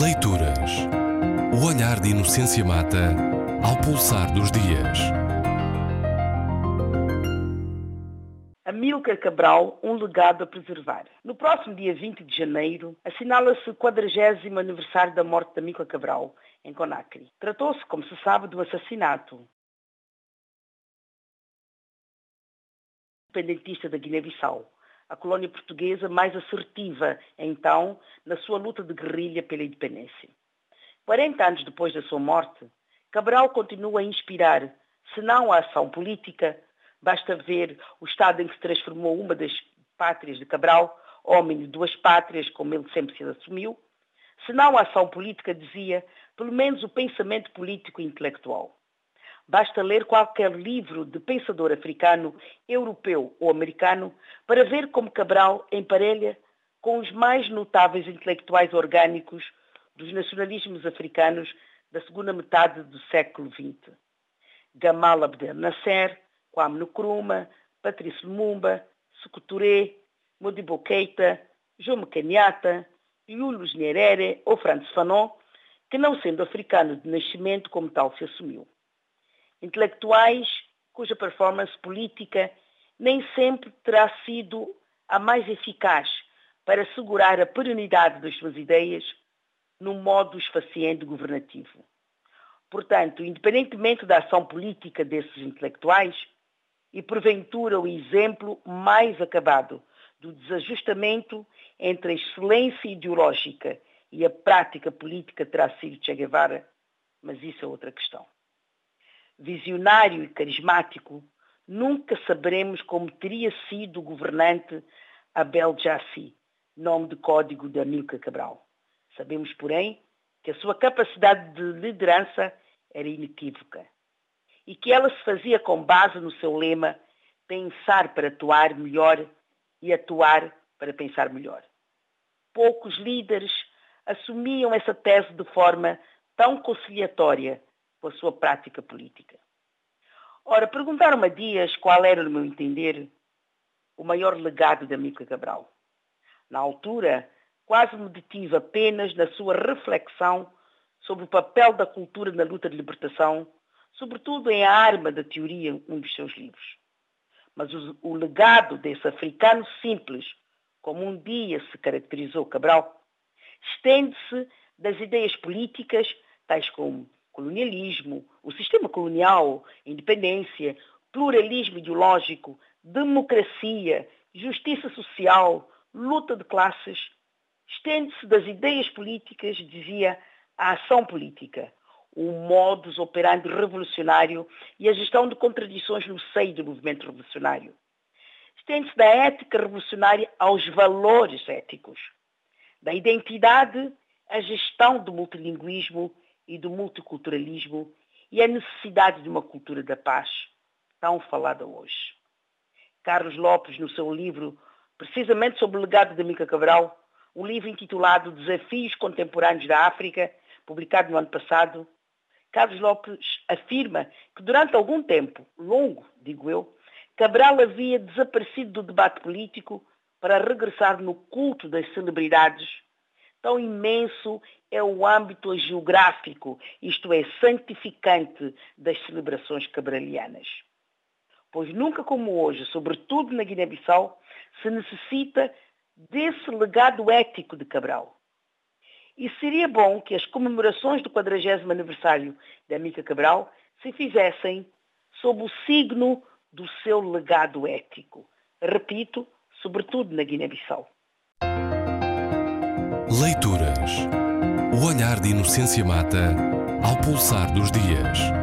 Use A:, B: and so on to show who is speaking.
A: Leituras. O olhar de Inocência Mata ao pulsar dos dias.
B: Amílcar Cabral, um legado a preservar. No próximo dia 20 de janeiro, assinala-se o 40 aniversário da morte de Amílcar Cabral, em Conakry. Tratou-se, como se sabe, um assassinato. Independentista da Guiné-Bissau a colônia portuguesa mais assertiva, então, na sua luta de guerrilha pela independência. 40 anos depois da sua morte, Cabral continua a inspirar, se não a ação política, basta ver o estado em que se transformou uma das pátrias de Cabral, homem de duas pátrias, como ele sempre se assumiu, se não a ação política, dizia, pelo menos o pensamento político e intelectual. Basta ler qualquer livro de pensador africano, europeu ou americano para ver como Cabral emparelha com os mais notáveis intelectuais orgânicos dos nacionalismos africanos da segunda metade do século XX. Gamal Abdel Nasser, Kwame Nkrumah, Patrice Lumumba, Touré, Modibo Keita, Jomo Kenyatta, Julius Nyerere ou Franz Fanon, que não sendo africano de nascimento como tal se assumiu intelectuais cuja performance política nem sempre terá sido a mais eficaz para assegurar a perenidade das suas ideias num modo esfaciente governativo. Portanto, independentemente da ação política desses intelectuais, e porventura o exemplo mais acabado do desajustamento entre a excelência ideológica e a prática política terá sido Che Guevara, mas isso é outra questão visionário e carismático, nunca saberemos como teria sido o governante Abel Jassy, nome de código de Amílcar Cabral. Sabemos, porém, que a sua capacidade de liderança era inequívoca e que ela se fazia com base no seu lema pensar para atuar melhor e atuar para pensar melhor. Poucos líderes assumiam essa tese de forma tão conciliatória com a sua prática política. Ora, perguntaram-me a Dias qual era, no meu entender, o maior legado da Mica Cabral. Na altura, quase me detive apenas na sua reflexão sobre o papel da cultura na luta de libertação, sobretudo em A Arma da Teoria, um dos seus livros. Mas o, o legado desse africano simples, como um dia se caracterizou Cabral, estende-se das ideias políticas, tais como colonialismo, o sistema colonial, independência, pluralismo ideológico, democracia, justiça social, luta de classes, estende-se das ideias políticas, dizia, à ação política, o modus operandi revolucionário e a gestão de contradições no seio do movimento revolucionário. Estende-se da ética revolucionária aos valores éticos, da identidade à gestão do multilinguismo e do multiculturalismo e a necessidade de uma cultura da paz, tão falada hoje. Carlos Lopes, no seu livro, precisamente sobre o legado de Mica Cabral, um livro intitulado Desafios Contemporâneos da África, publicado no ano passado, Carlos Lopes afirma que durante algum tempo, longo, digo eu, Cabral havia desaparecido do debate político para regressar no culto das celebridades tão imenso é o âmbito geográfico, isto é, santificante das celebrações cabralianas. Pois nunca como hoje, sobretudo na Guiné-Bissau, se necessita desse legado ético de Cabral. E seria bom que as comemorações do 40 aniversário da Mica Cabral se fizessem sob o signo do seu legado ético. Repito, sobretudo na Guiné-Bissau.
A: Leituras. O olhar de Inocência Mata ao pulsar dos dias.